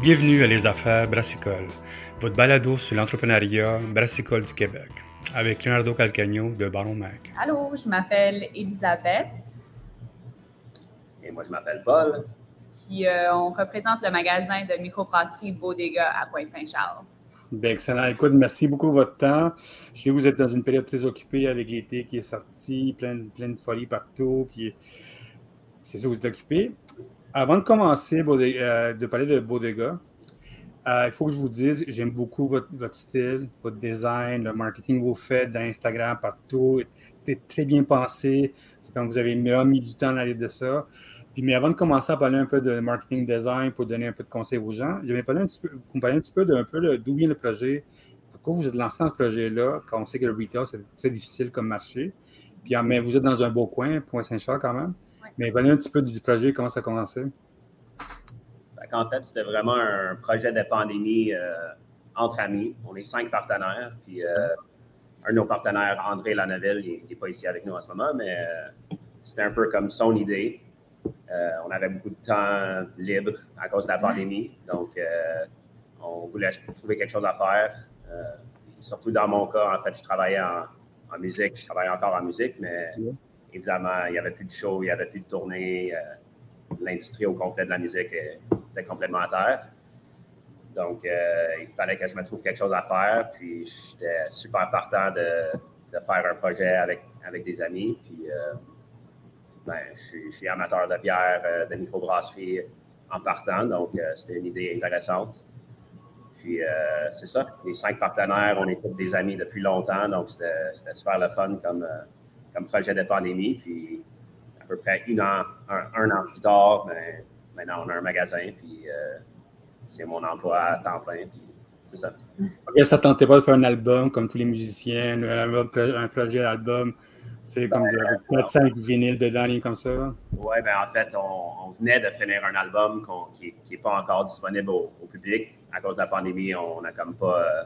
Bienvenue à Les Affaires Brassicole, votre balado sur l'entrepreneuriat brassicole du Québec, avec Leonardo Calcagno de Baron Mac. Allô, je m'appelle Elisabeth. Et moi, je m'appelle Paul. Puis euh, on représente le magasin de microbrasserie Bodega à Pointe-Saint-Charles. Bien, excellent. Écoute, merci beaucoup de votre temps. Je sais que vous êtes dans une période très occupée avec l'été qui est sorti, plein, plein de folie partout. Puis c'est ça, vous êtes occupé. Avant de commencer euh, de parler de Bodega, euh, il faut que je vous dise, j'aime beaucoup votre, style, votre design, le marketing que vous faites dans Instagram, partout. C'est très bien pensé. C'est comme vous avez mis du temps à aller de ça. Mais avant de commencer à parler un peu de marketing design pour donner un peu de conseils aux gens, je vais parler un petit peu, vous parler un petit peu d'où vient le projet. Pourquoi vous êtes lancé dans ce projet-là quand on sait que le retail, c'est très difficile comme marché. Puis, mais vous êtes dans un beau coin, Point-Saint-Charles quand même. Mais parlez un petit peu du projet, comment ça a commencé? En fait, c'était vraiment un projet de pandémie euh, entre amis. On est cinq partenaires. Puis euh, un de nos partenaires, André Lanaville, il n'est pas ici avec nous en ce moment, mais euh, c'était un peu comme son idée. on avait beaucoup de temps libre à cause de la pandémie. Donc, on voulait trouver quelque chose à faire. surtout dans mon cas, en fait, je travaillais en, en musique. Je travaille encore en musique, mais évidemment, il n'y avait plus de show, il n'y avait plus de tournée. Euh, l'industrie au complet de la musique était complètement à terre. Donc, euh, il fallait que je me trouve quelque chose à faire. Puis, j'étais super partant de, faire un projet avec, avec des amis. Puis, euh, ben, je, suis, amateur de bière, de microbrasserie en partant. Donc, c'était une idée intéressante. Puis, c'est ça. Les cinq partenaires, on est tous des amis depuis longtemps. Donc, c'était super le fun comme comme projet de pandémie. Puis à peu près un an, un, an plus tard, ben, maintenant on a un magasin, puis euh, c'est mon emploi à temps plein. Puis c'est ça. OK, ça tentait pas de faire un album comme tous les musiciens, un, projet d'album. C'est comme de 4-5 vinyles dedans, comme ça? Oui, ben en fait, on, venait de finir un album qui n'est pas encore disponible au, public. À cause de la pandémie, on n'a comme pas. Euh,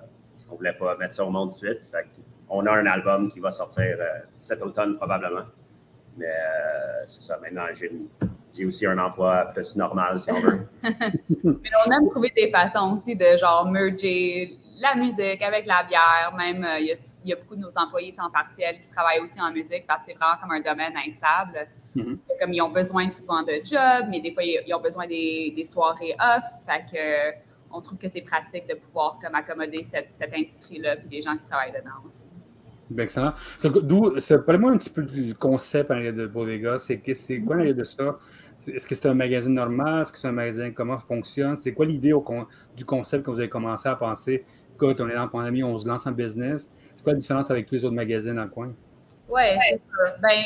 on voulait pas mettre ça au monde de suite. Fait on a un album qui va sortir euh, cet automne probablement. Mais euh, c'est ça, maintenant, j'ai aussi un emploi plus normal, si on veut. Mais on aime trouver des façons aussi de genre merger la musique avec la bière. Même, euh, il y, a beaucoup de nos employés temps partiel qui travaillent aussi en musique parce que c'est vraiment comme un domaine instable. Mm-hmm. Comme ils ont besoin souvent de job, mais des fois, ils, ont besoin des, des, soirées off. Fait que on trouve que c'est pratique de pouvoir comme accommoder cette, cette industrie-là et les gens qui travaillent dedans aussi. Bien, excellent. D'où, parlez-moi un petit peu du concept en de Bodega. C'est, quoi l'idée de ça? Est-ce que c'est un magazine normal? Est-ce que c'est un magazine? Comment ça fonctionne? C'est quoi l'idée du concept que vous avez commencé à penser? Quand on est dans la pandémie, on se lance en business. C'est quoi la différence avec tous les autres magazines dans le coin? Oui, c'est sûr. Ben,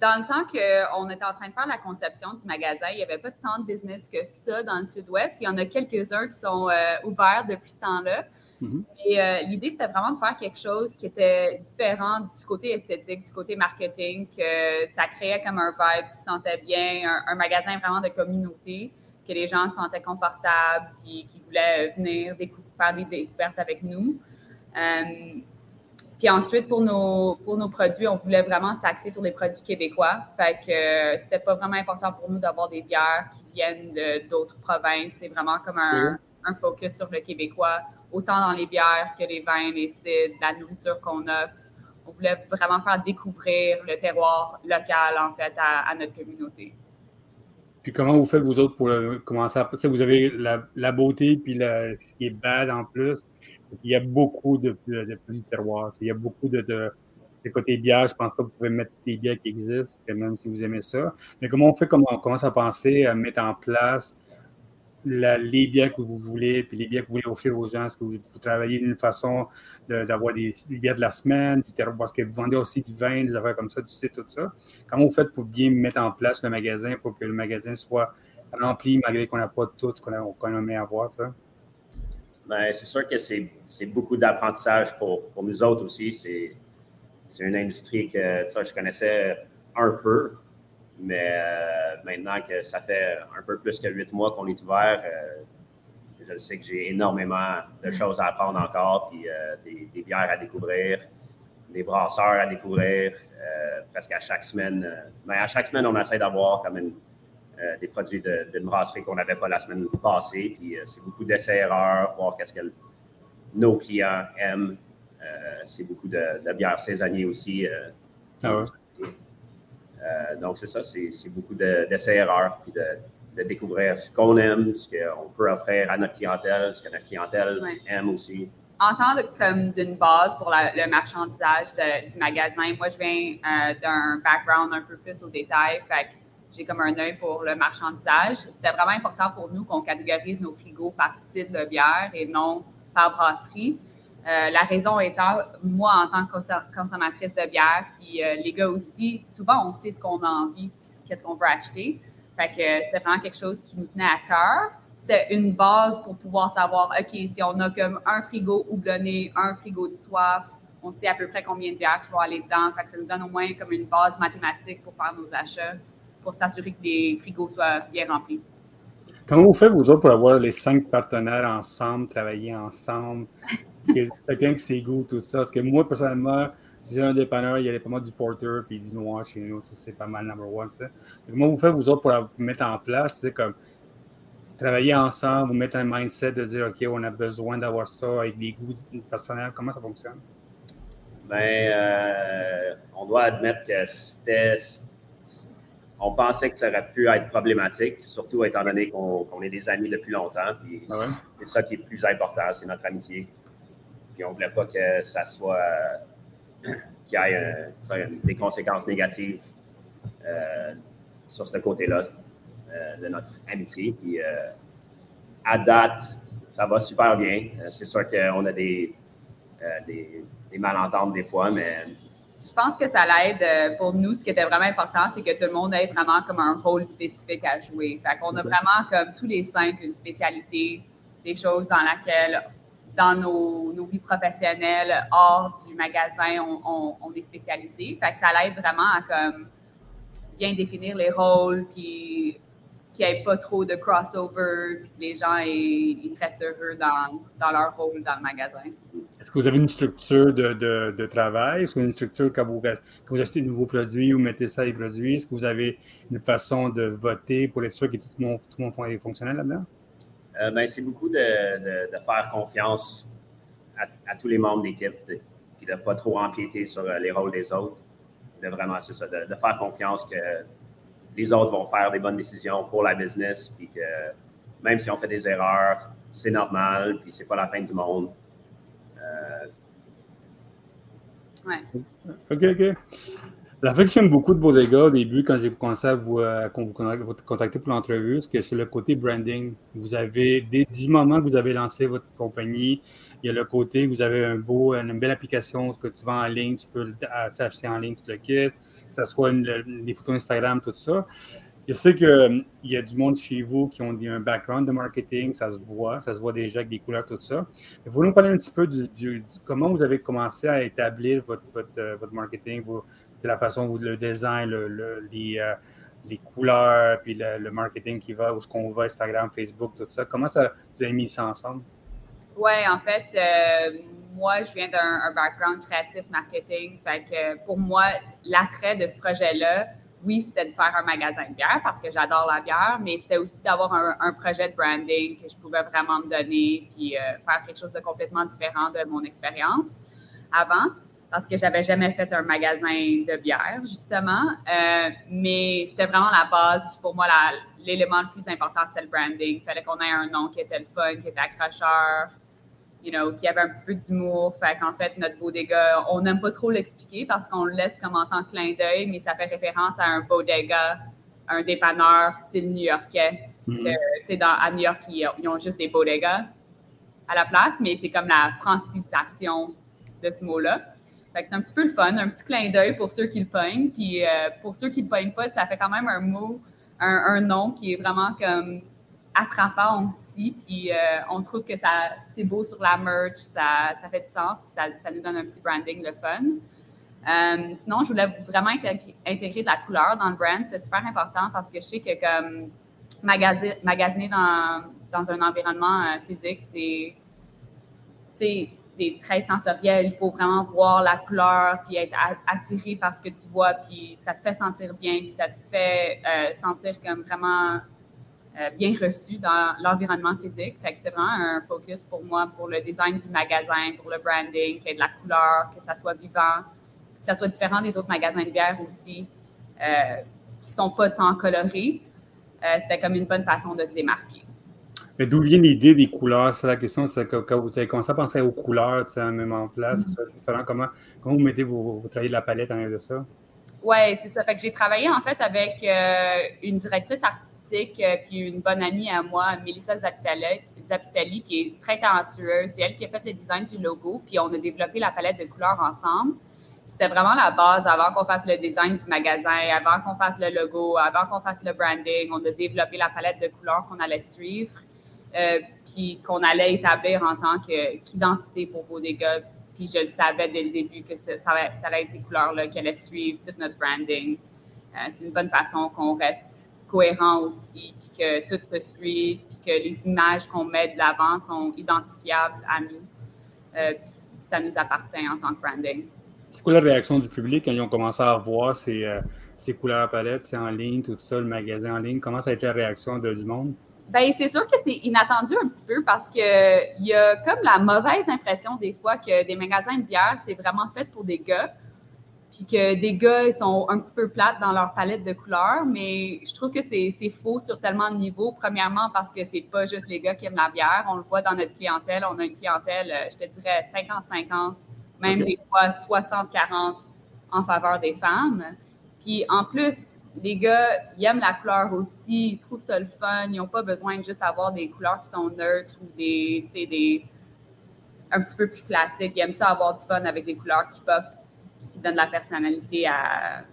dans le temps qu'on était en train de faire la conception du magasin, il n'y avait pas tant de business que ça dans le sud-ouest. Il y en a quelques-uns qui sont euh, ouverts depuis ce temps-là. Mm-hmm. Et euh, l'idée, c'était vraiment de faire quelque chose qui était différent du côté esthétique, du côté marketing, que ça créait comme un vibe qui sentait bien, un, magasin vraiment de communauté, que les gens se sentaient confortables, puis qui voulaient venir faire des découvertes avec nous. Euh, puis ensuite, pour nos, pour nos produits, on voulait vraiment s'axer sur des produits québécois. Fait que euh, c'était pas vraiment important pour nous d'avoir des bières qui viennent d'autres provinces. C'est vraiment comme un, un, focus sur le québécois autant dans les bières que les vins, les cidres, la nourriture qu'on offre. On voulait vraiment faire découvrir le terroir local, en fait, à, notre communauté. Puis comment vous faites, vous autres, pour commencer à... Vous avez la, beauté, puis ce qui est bad en plus. Il y a beaucoup de, de, de, terroir. Il y a beaucoup de, de c'est côté bière, je pense pas que vous pouvez mettre des bières qui existent, même si vous aimez ça. Mais comment on fait, comment on commence à penser, à mettre en place les bières que vous voulez, puis les bières que vous voulez offrir aux gens? Est-ce que vous, travaillez d'une façon d'avoir des, bières de la semaine, puis est-ce que vous vendez aussi du vin, des affaires comme ça, du site, tout ça? Comment vous faites pour bien mettre en place le magasin pour que le magasin soit rempli malgré qu'on n'a pas tout ce qu'on aimerait avoir, ça? Bien, c'est sûr que c'est beaucoup d'apprentissage pour, pour, nous autres aussi. C'est une industrie que je connaissais un peu, mais euh, maintenant que ça fait un peu plus que huit mois qu'on est ouvert, euh, je sais que j'ai énormément de choses à apprendre encore, puis euh, des, bières à découvrir, des brasseurs à découvrir, presque à chaque semaine. mais à chaque semaine, on essaie d'avoir comme une, des produits d'une brasserie qu'on n'avait pas la semaine passée. Puis c'est beaucoup d'essais-erreurs, voir qu'est-ce que nos clients aiment. c'est beaucoup de, de bières saisonnières aussi. Ah donc, c'est ça, c'est beaucoup d'essais-erreurs, puis de, découvrir ce qu'on aime, ce qu'on peut offrir à notre clientèle, ce que notre clientèle aime aussi entendre comme d'une base pour le marchandisage du magasin. Moi, je viens euh, d'un background un peu plus au détail, fait que j'ai comme un œil pour le marchandisage. C'était vraiment important pour nous qu'on catégorise nos frigos par style de bière et non par brasserie. Euh, la raison étant, moi, en tant que consommatrice de bière, puis euh, les gars aussi, souvent, on sait ce qu'on a envie, qu'est-ce qu'on veut acheter. Fait que c'était vraiment quelque chose qui nous tenait à cœur c'était une base pour pouvoir savoir, OK, si on a comme un frigo houblonné, un frigo de soif, on sait à peu près combien de bières qui vont aller dedans. Fait que ça nous donne au moins comme une base mathématique pour faire nos achats, pour s'assurer que les frigos soient bien remplis. Comment vous faites, vous autres, pour avoir les cinq partenaires ensemble, travailler ensemble, chacun qui ses goûts, tout ça? Parce que moi, personnellement, j'ai un dépanneur, il y a pas mal du porter puis du noir chez nous, c'est pas mal number one. Ça. Comment vous faites, vous autres, pour mettre en place, c'est comme travailler ensemble, vous mettre un mindset de dire, OK, on a besoin d'avoir ça avec des goûts personnels? Comment ça fonctionne? Bien, euh, on doit admettre que c'était. On pensait que ça aurait pu être problématique, surtout étant donné qu'on est des amis depuis longtemps. Puis ah C'est ça qui est le plus important, c'est notre amitié. Puis on ne voulait pas que ça soit. qu'il y ait des conséquences négatives euh, sur ce côté-là. Euh, de notre amitié. Puis euh, à date, ça va super bien. Euh, c'est sûr qu'on a des, des, des malententes des fois, mais je pense que ça l'aide pour nous. Ce qui était vraiment important, c'est que tout le monde ait vraiment comme un rôle spécifique à jouer. Fait qu'on a vraiment comme tous les cinq une spécialité, des choses dans lesquelles, dans nos, nos vies professionnelles, hors du magasin, on, est spécialisé. Fait que ça l'aide vraiment à comme bien définir les rôles, puis qu'il n'y ait pas trop de crossover, puis que les gens ils restent heureux dans, dans, leur rôle dans le magasin. Est-ce que vous avez une structure de, de, travail? Est-ce que vous avez une structure quand vous, quand vous, achetez de nouveaux produits ou mettez ça les produits? Est-ce que vous avez une façon de voter pour être sûr que tout tout le monde est fonctionnel là-dedans? Euh, ben, c'est beaucoup de, de, faire confiance à, à tous les membres d'équipe, puis de ne pas trop empiéter sur euh, les rôles des autres. De vraiment, c'est ça, de, de faire confiance que les autres vont faire des bonnes décisions pour la business, puis que même si on fait des erreurs, c'est normal, puis c'est pas la fin du monde. Euh... Ouais. OK, OK. La fait que j'aime beaucoup de Bodega au début, quand j'ai commencé à vous, euh, contacter pour l'entrevue, c'est que c'est le côté branding. Vous avez, dès du moment que vous avez lancé votre compagnie, il y a le côté, vous avez un beau, une belle application, ce que tu vends en ligne, tu peux acheter en ligne tout le kit que ce soit les photos Instagram, tout ça. Je sais qu'il euh, y a du monde chez vous qui ont un background de marketing, ça se voit, ça se voit déjà avec des couleurs, tout ça. vous nous parler un petit peu de comment vous avez commencé à établir votre, votre, euh, marketing, de la façon où le design, le, les, euh, les, couleurs, puis le, marketing qui va, où ce qu'on va, Instagram, Facebook, tout ça. Comment ça, vous avez mis ça ensemble? Oui, en fait, moi, je viens d'un background créatif marketing. Fait que pour moi, l'attrait de ce projet-là, oui, c'était de faire un magasin de bière parce que j'adore la bière, mais c'était aussi d'avoir un, projet de branding que je pouvais vraiment me donner puis euh, faire quelque chose de complètement différent de mon expérience avant parce que j'avais jamais fait un magasin de bière, justement. Euh, mais c'était vraiment la base. Puis pour moi, l'élément le plus important, c'est le branding. Il fallait qu'on ait un nom qui était le fun, qui était accrocheur, you know, qui avait un petit peu d'humour. Fait qu'en fait, notre bodega, on n'aime pas trop l'expliquer parce qu'on le laisse comme en tant que clin d'œil, mais ça fait référence à un bodega, un dépanneur style new-yorkais. Mm à New York, ils, ont juste des bodegas à la place, mais c'est comme la francisation de ce mot-là. C'est un petit peu le fun, un petit clin d'œil pour ceux qui le pognent. Puis euh, pour ceux qui ne le pognent pas, ça fait quand même un mot, un, un nom qui est vraiment comme attrapant aussi. Puis euh, on trouve que ça c'est beau sur la merch, ça, ça fait du sens, puis ça, ça, nous donne un petit branding le fun. Euh, sinon, je voulais vraiment intégrer, de la couleur dans le brand. C'est super important parce que je sais que comme magasiner, dans, dans un environnement physique, c'est c'est très sensoriel. Il faut vraiment voir la couleur, puis être attiré par ce que tu vois, puis ça te fait sentir bien, puis ça te fait euh, sentir comme vraiment euh, bien reçu dans l'environnement physique. Fait c'était vraiment un focus pour moi, pour le design du magasin, pour le branding, qu'il y ait de la couleur, que ça soit vivant, que ça soit différent des autres magasins de bière aussi, euh, qui sont pas tant colorés. c'était comme une bonne façon de se démarquer. Mais d'où vient l'idée des couleurs? C'est la question, c'est que quand vous avez commencé à penser aux couleurs, tu sais, même en place, mm-hmm. différent, comment, comment vous mettez vous travaillez la palette en de ça? Oui, c'est ça. Fait que j'ai travaillé en fait avec euh, une directrice artistique euh, puis une bonne amie à moi, Melissa Zapitali, qui est très talentueuse. C'est elle qui a fait le design du logo, puis on a développé la palette de couleurs ensemble. C'était vraiment la base avant qu'on fasse le design du magasin, avant qu'on fasse le logo, avant qu'on fasse le branding. On a développé la palette de couleurs qu'on allait suivre. Euh, puis qu'on allait établir en tant qu'identité pour Bodega. Puis je le savais dès le début que ça, ça, allait être ces couleurs-là qui allaient suivre tout notre branding. Euh, c'est une bonne façon qu'on reste cohérent aussi, puis que tout se suive, puis que les images qu'on met de l'avant sont identifiables à nous. Euh, puis ça nous appartient en tant que branding. C'est quoi la réaction du public quand ils ont commencé à voir ces, ces couleurs à palette, c'est en ligne, tout ça, le magasin en ligne? Comment ça a été la réaction du monde? Ben, c'est sûr que c'est inattendu un petit peu parce qu'il y a comme la mauvaise impression des fois que des magasins de bière, c'est vraiment fait pour des gars. Puis que des gars, ils sont un petit peu plates dans leur palette de couleurs. Mais je trouve que c'est faux sur tellement de niveaux. Premièrement, parce que c'est pas juste les gars qui aiment la bière. On le voit dans notre clientèle. On a une clientèle, euh, je te dirais, 50-50, même des fois 60-40 en faveur des femmes. Puis en plus, les gars, ils aiment la couleur aussi, ils trouvent ça le fun, ils n'ont pas besoin de juste avoir des couleurs qui sont neutres ou des, des un petit peu plus classiques. Ils aiment ça avoir du fun avec des couleurs qui pop, qui donnent de la personnalité à,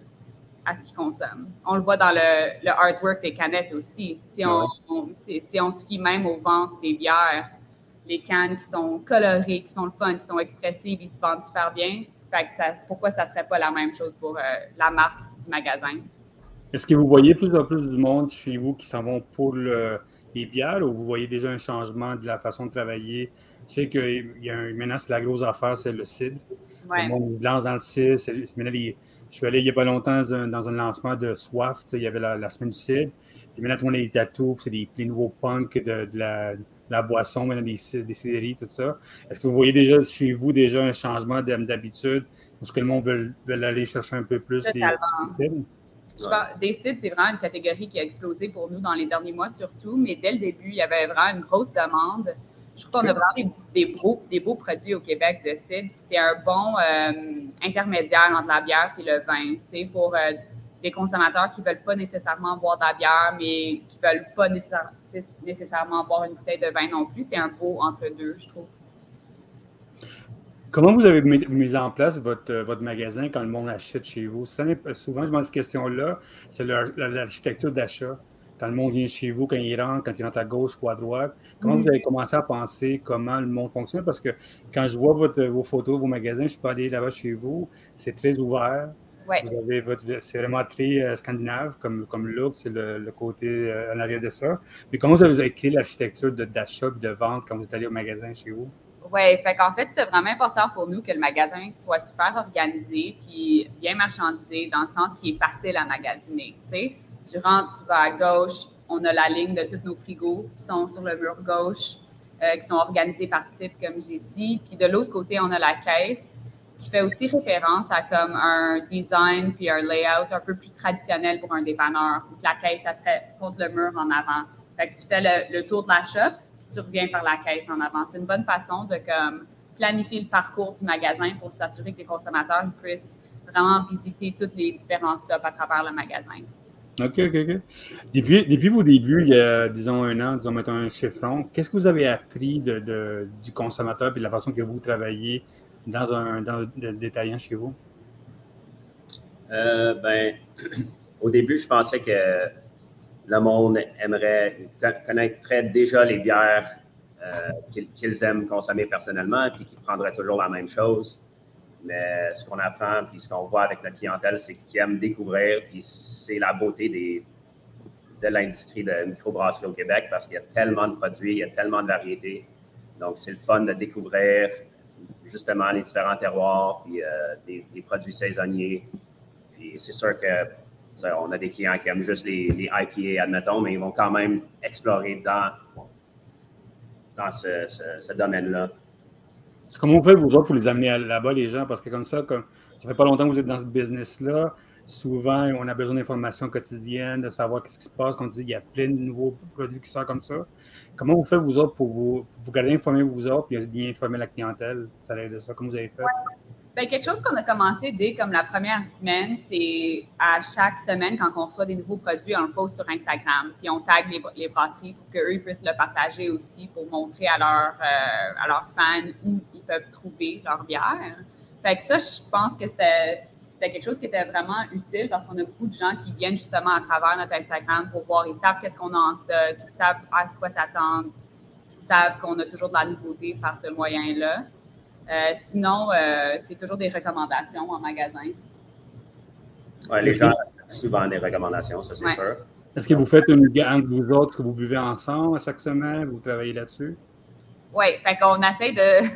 à ce qu'ils consomment. On le voit dans le, le, artwork des canettes aussi. Si on, si on se fie même aux ventes des bières, les cannes qui sont colorées, qui sont le fun, qui sont expressives, ils se vendent super bien. Fait que ça, pourquoi ça ne serait pas la même chose pour euh, la marque du magasin? Est-ce que vous voyez plus en plus du monde chez vous qui s'en vont pour les bières ou vous voyez déjà un changement de la façon de travailler? Je sais que y a un, maintenant, c'est la grosse affaire, c'est le CID. Le monde lance dans le CID. je suis allé il n'y a pas longtemps dans un lancement de Soif. Il y avait la, semaine du CID. Puis maintenant, tout le monde est tatous, c'est des, nouveaux punks de, la, boisson, maintenant des, des tout ça. Est-ce que vous voyez déjà chez vous déjà un changement d'habitude? Est-ce que le monde veut, aller chercher un peu plus des, des des sites, c'est vraiment une catégorie qui a explosé pour nous dans les derniers mois surtout, mais dès le début, il y avait vraiment une grosse demande. Je trouve qu'on a vraiment des, beaux, des, beaux, produits au Québec de cidre. C'est un bon euh, intermédiaire entre la bière et le vin, pour euh, des consommateurs qui ne veulent pas nécessairement boire de la bière, mais qui ne veulent pas nécessairement boire une bouteille de vin non plus. C'est un beau entre deux, je trouve. Comment vous avez mis, en place votre, euh, votre magasin quand le monde achète chez vous? souvent, je me cette question-là, c'est l'architecture d'achat. Quand le monde vient chez vous, quand il rentre, quand il rentre à gauche ou à droite, comment vous avez commencé à penser comment le monde fonctionne? Parce que quand je vois votre, vos photos, vos magasins, je suis pas allé là-bas chez vous, c'est très ouvert. c'est vraiment très euh, scandinave comme, comme look, c'est le, côté euh, en arrière de ça. Mais comment vous avez créé l'architecture d'achat et de vente quand vous êtes allé au magasin chez vous? Oui, fait qu'en fait, c'était vraiment important pour nous que le magasin soit super organisé puis bien marchandisé dans le sens qu'il est facile à magasiner. Tu tu rentres, tu vas à gauche, on a la ligne de tous nos frigos qui sont sur le mur gauche, euh, qui sont organisés par type, comme j'ai dit. Puis de l'autre côté, on a la caisse, ce qui fait aussi référence à comme un design puis un layout un peu plus traditionnel pour un dépanneur. la caisse, ça serait contre le mur en avant. Fait que tu fais le, le tour de la shop, tu reviens par la caisse en avant. C'est une bonne façon de comme, planifier le parcours du magasin pour s'assurer que les consommateurs puissent vraiment visiter toutes les différents stops à travers le magasin. OK, OK, OK. Depuis, depuis vos débuts, il y a, disons, un an, disons, mettons un chiffron, qu'est-ce que vous avez appris de, du consommateur et de la façon que vous travaillez dans un, dans détaillant chez vous? Euh, ben, au début, je pensais que le monde aimerait, connaîtrait déjà les bières euh, qu'ils aiment consommer personnellement, puis qu'ils prendraient toujours la même chose. Mais ce qu'on apprend, puis ce qu'on voit avec notre clientèle, c'est qu'ils aiment découvrir, puis c'est la beauté des, de l'industrie de microbrasserie au Québec parce qu'il y a tellement de produits, il y a tellement de variétés. Donc, c'est le fun de découvrir justement les différents terroirs, puis des, produits saisonniers. Puis c'est sûr que on a des clients qui aiment juste les, les, IPA, admettons, mais ils vont quand même explorer dans, dans ce, ce, domaine-là. Comment vous faites, vous autres, pour les amener là-bas, les gens? Parce que comme ça, comme ça fait pas longtemps que vous êtes dans ce business-là, souvent, on a besoin d'informations quotidiennes, de savoir ce qui se passe. Quand on dit qu'il y a plein de nouveaux produits qui sortent comme ça. Comment vous faites, vous autres, pour vous, pour garder informer vous autres et bien informer la clientèle? Ça l'aide de ça. Comment vous avez fait? Bien, quelque chose qu'on a commencé dès comme la première semaine, c'est à chaque semaine, quand on reçoit des nouveaux produits, on le poste sur Instagram. Puis on tag les, brasseries pour qu'eux puissent le partager aussi pour montrer à, leur, euh, à leurs fans où ils peuvent trouver leur bière. Fait que ça, je pense que c'était c'était quelque chose qui était vraiment utile parce qu'on a beaucoup de gens qui viennent justement à travers notre Instagram pour voir, ils savent qu'est-ce qu'on a en stock, ils savent à quoi s'attendre, ils savent qu'on a toujours de la nouveauté par ce moyen-là. Euh, sinon, euh, c'est toujours des recommandations en magasin. Oui, les gens ont souvent des recommandations, ça c'est sûr. Est-ce que vous faites une gang, vous autres, que vous buvez ensemble chaque semaine? Vous travaillez là-dessus? Oui, fait qu'on essaie de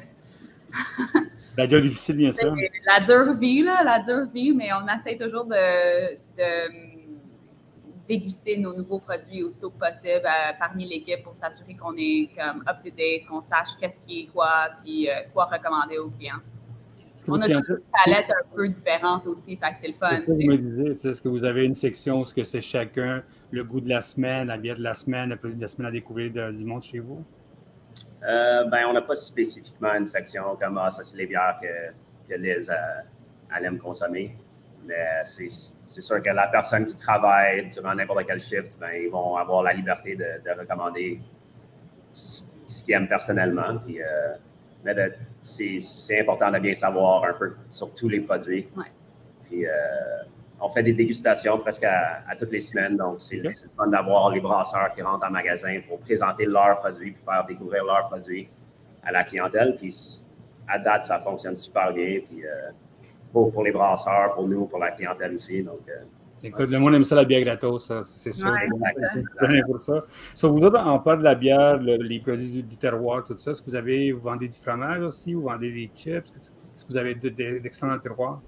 la dure difficile, bien sûr. La dure vie, là, la dure vie, mais on essaie toujours de, déguster nos nouveaux produits aussitôt que possible euh, parmi l'équipe pour s'assurer qu'on est comme up-to-date, qu'on sache qu'est-ce qui est quoi, puis euh, quoi recommander aux clients. On a une palette un peu différente aussi, fait que c'est le fun. Est-ce que vous me disiez, est-ce que vous avez une section où c'est chacun le goût de la semaine, la bière de la semaine, le produit de la semaine à découvrir du monde chez vous? Euh, ben, on n'a pas spécifiquement une section comme ah, ça, c'est les bières que, que Liz elle aime consommer. Mais c'est sûr que la personne qui travaille durant n'importe quel shift, ben, ils vont avoir la liberté de, recommander ce qu'ils aiment personnellement. Puis, euh, mais c'est important de bien savoir un peu sur tous les produits. Puis, euh, on fait des dégustations presque à, toutes les semaines. Donc, c'est fun d'avoir les brasseurs qui rentrent en magasin pour présenter leurs produits puis faire découvrir leurs produits à la clientèle. Puis, à date, ça fonctionne super bien. Puis, euh, pour, les brasseurs, pour nous, pour la clientèle aussi. Donc, euh, Écoute, le monde aime ça, la bière gratos, c'est sûr. Ouais, pour ça. So, vous autres, en parle de la bière, les produits du, terroir, tout ça, est-ce que vous avez, vous vendez du fromage aussi, vous vendez des chips? Est-ce que vous avez d'excellents terroirs?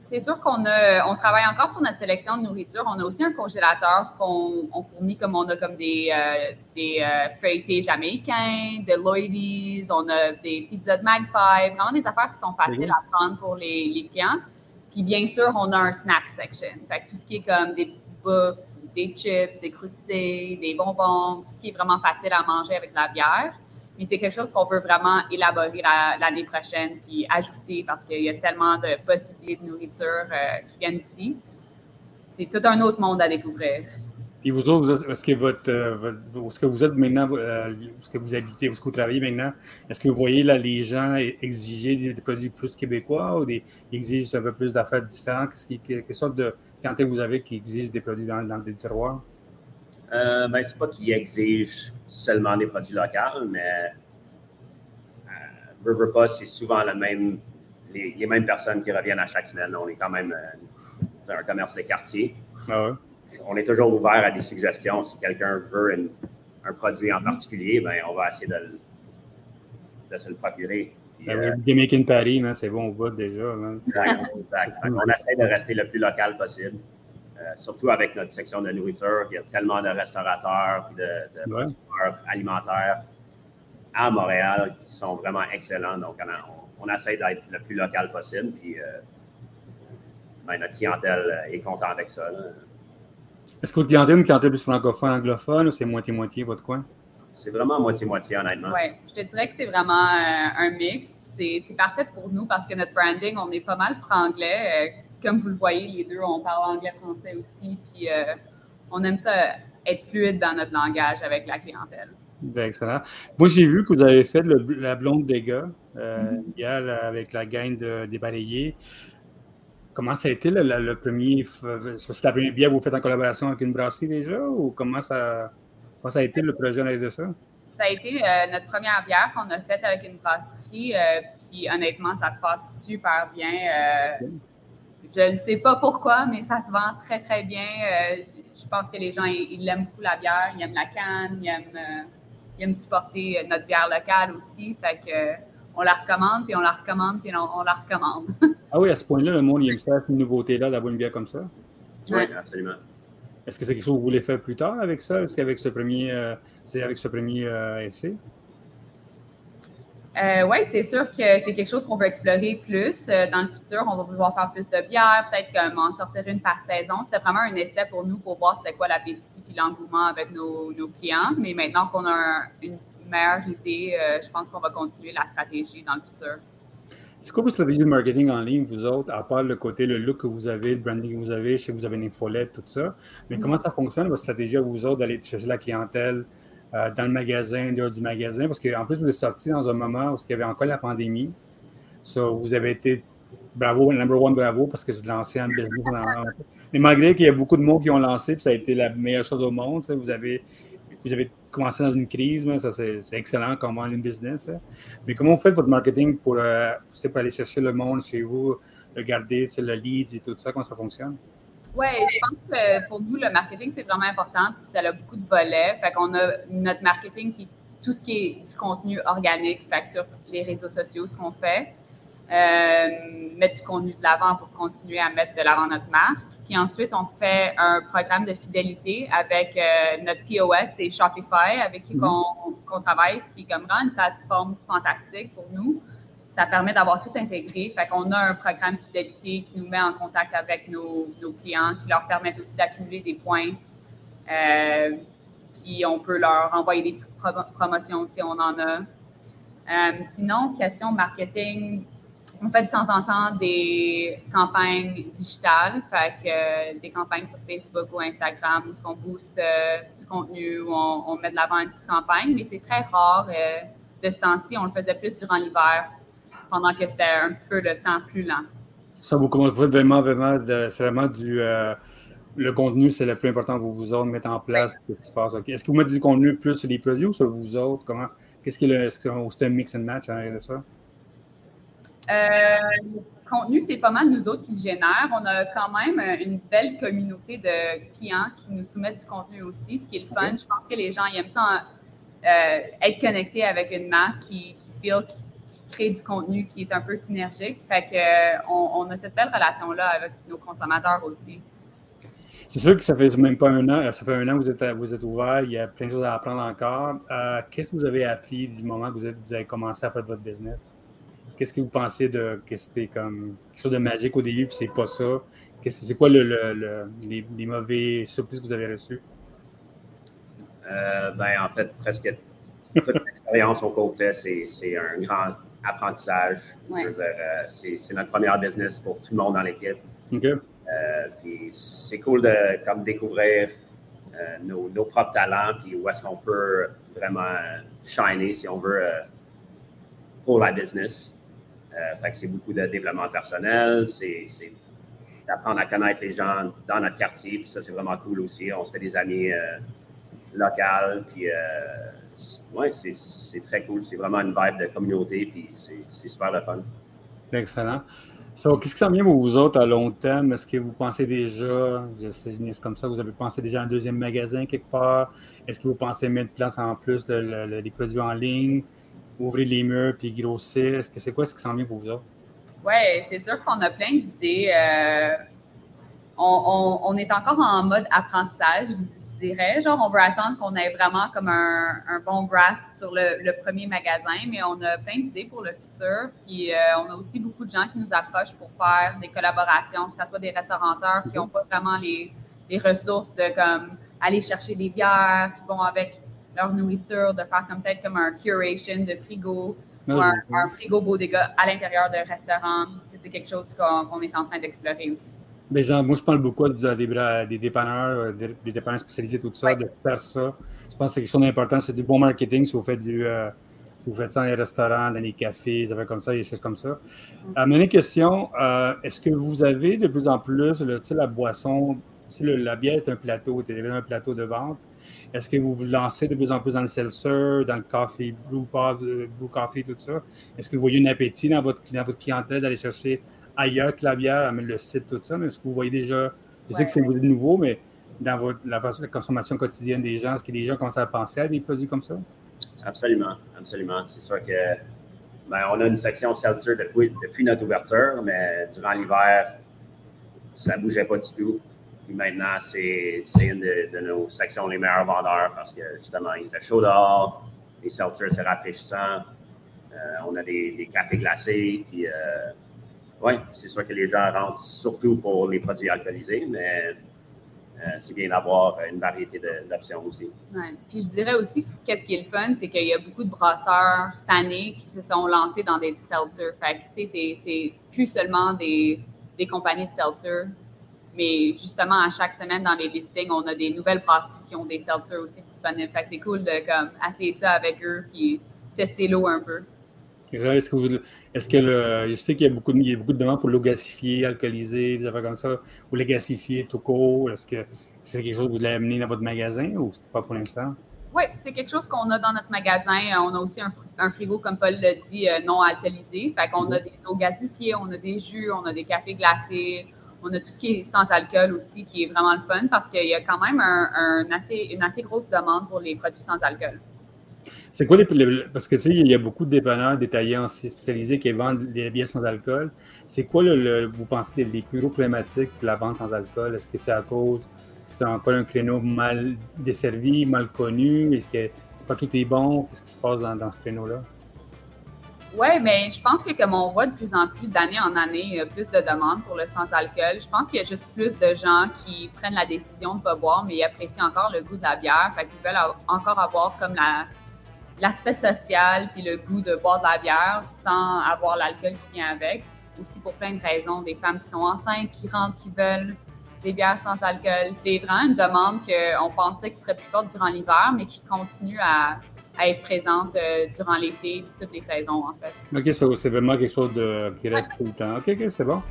C'est sûr qu'on on travaille encore sur notre sélection de nourriture. On a aussi un congélateur qu'on fournit comme on a comme des, euh, des euh, feuilletés jamaïcains, de Lloydies, on a des pizzas de Magpie, vraiment des affaires qui sont faciles à prendre pour les, clients. Puis bien sûr, on a un snack section. Fait tout ce qui est comme des petites bouffes, des chips, des croustilles, des bonbons, tout ce qui est vraiment facile à manger avec la bière. Puis c'est quelque chose qu'on veut vraiment élaborer l'année prochaine puis ajouter parce qu'il y a tellement de possibilités de nourriture euh, qui viennent ici. C'est tout un autre monde à découvrir. Puis vous autres, est-ce que, euh, ce que vous êtes maintenant, euh, ce que vous habitez, est-ce que vous travaillez maintenant, est-ce que vous voyez là, les gens exiger des, produits plus québécois ou des, exigent un peu plus d'affaires différentes? Qu'est-ce qui, quelle sorte de clientèle vous avez qui exige des produits dans, dans des terroirs? Euh, ben, c'est pas qu'ils exigent seulement des produits locaux, mais euh, pas, c'est souvent le même, les, mêmes personnes qui reviennent à chaque semaine. On est quand même euh, un commerce de quartier. Ah on est toujours ouvert à des suggestions. Si quelqu'un veut un produit en particulier, ben, on va essayer de, de se le procurer. Ben euh, Gimmick in Paris, c'est bon au bout déjà. Exact, exact. on essaie de rester le plus local possible. Euh, surtout avec notre section de nourriture, il y a tellement de restaurateurs et de, producteurs alimentaires à Montréal qui sont vraiment excellents. Donc, on, essaie d'être le plus local possible. Puis, euh, ben, notre clientèle est contente avec ça. Est-ce que votre clientèle est une clientèle plus francophone, anglophone ou c'est moitié-moitié votre coin? C'est vraiment moitié-moitié, honnêtement. Oui, je te dirais que c'est vraiment euh, un mix. C'est parfait pour nous parce que notre branding, on est pas mal franglais comme vous le voyez, les deux, on parle anglais-français aussi, puis euh, on aime ça être fluide dans notre langage avec la clientèle. Bien, excellent. Moi, j'ai vu que vous avez fait la blonde des gars euh, mm-hmm. hier avec la gang de, des balayés. Comment ça a été le, premier, c'est la première bière que vous faites en collaboration avec une brasserie déjà ou comment ça, comment ça a été le projet de ça? Ça a été euh, notre première bière qu'on a faite avec une brasserie, puis honnêtement, ça se passe super bien. Je ne sais pas pourquoi, mais ça se vend très, très bien. Euh, je pense que les gens, ils, aiment beaucoup la bière, ils aiment la canne, ils aiment, euh, supporter notre bière locale aussi. Fait que, on la recommande, puis on la recommande, puis on, la recommande. ah oui, à ce point-là, le monde il aime ça, une nouveauté-là, d'avoir une bière comme ça? Oui, absolument. Est-ce que c'est quelque chose que vous voulez faire plus tard avec ça? Est-ce qu'avec ce premier, euh, c'est avec ce premier euh, essai? Euh, oui, c'est sûr que c'est quelque chose qu'on veut explorer plus. dans le futur, on va vouloir faire plus de bières, peut-être comme en sortir une par saison. C'était vraiment un essai pour nous pour voir c'était quoi l'appétit et l'engouement avec nos, clients. Mais maintenant qu'on a une meilleure idée, je pense qu'on va continuer la stratégie dans le futur. C'est quoi votre stratégie de marketing en ligne, vous autres, à part le côté, le look que vous avez, le branding que vous avez, je sais que vous avez une infolette, tout ça. Mais mm-hmm. comment ça fonctionne, votre stratégie à vous autres, d'aller chercher la clientèle euh, dans le magasin, dehors du magasin? Parce qu'en plus, vous êtes sorti dans un moment où il y avait encore la pandémie. Vous avez été bravo, number one bravo, parce que vous lancé un business. Mais malgré qu'il y a beaucoup de mots qui ont lancé, puis ça a été la meilleure chose au monde, vous avez commencé dans une crise, ça c'est excellent comme un business. Hein. Mais comment vous faites votre marketing pour, euh, pour aller chercher le monde chez vous, le garder, le lead et tout ça, comment ça fonctionne? Oui, je pense que pour nous, le marketing, c'est vraiment important, puis ça a beaucoup de volets. Fait qu'on a notre marketing qui tout ce qui est du contenu organique, fait sur les réseaux sociaux, ce qu'on fait. Euh, mettre du contenu de l'avant pour continuer à mettre de l'avant notre marque. Puis ensuite, on fait un programme de fidélité avec euh, notre POS et Shopify, avec qui mhm. on, travaille, ce qui est comme vraiment une plateforme fantastique pour nous. Ça permet d'avoir tout intégré. Fait qu'on a un programme fidélité qui nous met en contact avec nos, clients, qui leur permet aussi d'accumuler des points. Euh, puis on peut leur envoyer des petites promotions si on en a. sinon, question marketing, on fait de temps en temps des campagnes digitales, fait que euh, des campagnes sur Facebook ou Instagram où on booste euh, du contenu, où on, met de l'avant une petite campagne, mais c'est très rare euh, de ce temps-ci. On le faisait plus durant l'hiver, pendant que c'était un petit peu le temps plus lent. Ça, vous commencez vraiment, vraiment, c'est vraiment du. le contenu, c'est le plus important pour vous autres, mettre en place ce qui se passe. Est-ce que vous mettez du contenu plus sur les produits ou sur vous autres? Comment, qu'est-ce qui est le, est-ce que c'est un mix and match de ça? Euh, le contenu, c'est pas mal nous autres qui le génèrent. On a quand même une belle communauté de clients qui nous soumettent du contenu aussi, ce qui est le fun. Je pense que les gens aiment ça, euh, être connectés avec une marque qui, qui feel, qui, crée du contenu qui est un peu synergique. Fait qu'on on a cette belle relation-là avec nos consommateurs aussi. C'est sûr que ça fait même pas un an, ça fait un an que vous êtes, vous êtes ouvert, il y a plein de choses à apprendre encore. Euh, qu'est-ce que vous avez appris du moment que vous, vous avez commencé à faire votre business? qu'est-ce que vous pensez de que c'était comme quelque chose de magique au début, puis c'est pas ça? C'est quoi le, le, les, mauvais surprises que vous avez reçus? Euh, ben, en fait, presque toute l'expérience au complet, c'est un grand apprentissage. Euh, c'est notre première business pour tout le monde dans l'équipe. Euh, puis c'est cool de comme découvrir nos, nos, propres talents, puis où est-ce qu'on peut vraiment shiner, si on veut, pour la business. Euh, fait que c'est beaucoup de développement personnel, c'est d'apprendre à connaître les gens dans notre quartier, puis ça, c'est vraiment cool aussi. On se fait des amis euh, locales, puis euh, ouais, c'est très cool. C'est vraiment une vibe de communauté, puis c'est super le fun. Excellent. Qu'est-ce qui s'en vient pour vous autres à long terme? Est-ce que vous pensez déjà, je sais, comme ça, vous avez pensé déjà à un deuxième magasin quelque part? Est-ce que vous pensez mettre place en plus les produits en ligne? ouvrir les murs puis grossir? Est-ce que c'est quoi ce qui s'en vient pour vous autres? Oui, c'est sûr qu'on a plein d'idées. Euh, on, est encore en mode apprentissage, je, dirais. Genre, on veut attendre qu'on ait vraiment comme un, bon grasp sur le, premier magasin, mais on a plein d'idées pour le futur. Puis euh, on a aussi beaucoup de gens qui nous approchent pour faire des collaborations, que ce soit des restaurateurs qui n'ont pas vraiment les, les ressources de comme aller chercher des bières, qui vont avec leur nourriture, de faire comme peut-être comme un curation de frigo ou un, frigo beau dégât à l'intérieur d'un restaurant. C'est quelque chose qu'on est en train d'explorer aussi. Mais genre, moi, je parle beaucoup des, des dépanneurs, euh, des, dépanneurs spécialisés, tout ça, de faire ça. Je pense que c'est quelque chose d'important. C'est du bon marketing si vous faites du. Euh, si vous faites ça dans les restaurants, dans les cafés, des affaires comme ça, des choses comme ça. Mm. Euh, une question, est-ce que vous avez de plus en plus le, la boisson, si la bière est un plateau, tu un plateau de vente, est-ce que vous vous lancez de plus en plus dans le seltzer, dans le coffee, blue, blue coffee, tout ça? Est-ce que vous voyez un appétit dans votre, votre clientèle d'aller chercher ailleurs que la bière, le site, tout ça? Mais est-ce que vous voyez déjà, je sais que c'est nouveau, mais dans votre, la façon de consommation quotidienne des gens, est-ce que les gens commencent à penser à des produits comme ça? Absolument, absolument. C'est sûr que ben, on a une section seltzer depuis, depuis notre ouverture, mais durant l'hiver, ça ne bougeait pas du tout. Puis maintenant, c'est une de, nos sections les meilleurs vendeurs parce que justement, il fait chaud dehors, les seltzers, c'est rafraîchissant. Euh, on a des, cafés glacés. Puis, euh, oui, c'est sûr que les gens rentrent surtout pour les produits alcoolisés, mais euh, c'est bien d'avoir une variété d'options aussi. Ouais. Puis je dirais aussi que ce qui est le fun, c'est qu'il y a beaucoup de brasseurs cette année qui se sont lancés dans des seltzers. Fait que, tu sais, c'est plus seulement des, des compagnies de seltzer, mais justement, à chaque semaine dans les listings, on a des nouvelles brasseries qui ont des seltzers aussi disponibles. Fait que c'est cool de comme essayer ça avec eux puis tester l'eau un peu. Est-ce que, vous, est-ce que le, je sais qu'il y a beaucoup de, il y a beaucoup de demandes pour l'eau gasifiée, alcoolisée, des affaires comme ça, ou les gasifier tout court. Est-ce que c'est quelque chose que vous voulez amener dans votre magasin ou pas pour l'instant? Oui, c'est quelque chose qu'on a dans notre magasin. On a aussi un, frigo, comme Paul l'a dit, euh, non alcoolisé. Fait qu'on a mhm. des eaux gasifiées, on a des jus, on a des cafés glacés, on a tout ce qui est sans alcool aussi, qui est vraiment le fun parce qu'il y a quand même un, assez, une assez grosse demande pour les produits sans alcool. C'est quoi les, Parce que tu sais, il y a beaucoup de dépanneurs détaillants spécialisés qui vendent des bières sans alcool. C'est quoi, vous pensez, les plus gros problématiques de la vente sans alcool? Est-ce que c'est à cause c'est encore un créneau mal desservi, mal connu? Est-ce que c'est pas tout est bon? Qu'est-ce qui se passe dans, ce créneau-là? Oui, mais je pense que comme on voit de plus en plus d'année en année, plus de demandes pour le sans-alcool. Je pense qu'il y a juste plus de gens qui prennent la décision de ne pas boire, mais ils apprécient encore le goût de la bière. Fait qu'ils veulent encore avoir comme l'aspect social puis le goût de boire de la bière sans avoir l'alcool qui vient avec. Aussi pour plein de raisons, des femmes qui sont enceintes, qui rentrent, qui veulent des bières sans alcool. C'est vraiment une demande qu'on pensait qui serait plus forte durant l'hiver, mais qui continue à, être présente euh, durant l'été toutes les saisons, en fait. OK, c'est vraiment quelque chose qui reste tout le temps. OK, OK, c'est bon.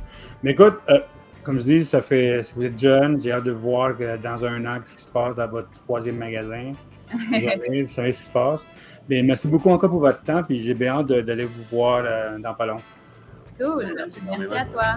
Mais écoute, euh, comme je dis, ça fait, si vous êtes jeune, j'ai hâte de voir dans un an ce qui se passe dans votre troisième magasin. vous savez ce qui se passe. Mais merci beaucoup encore pour votre temps, puis j'ai bien hâte d'aller vous voir euh, dans pas long. Cool. Merci, merci à toi.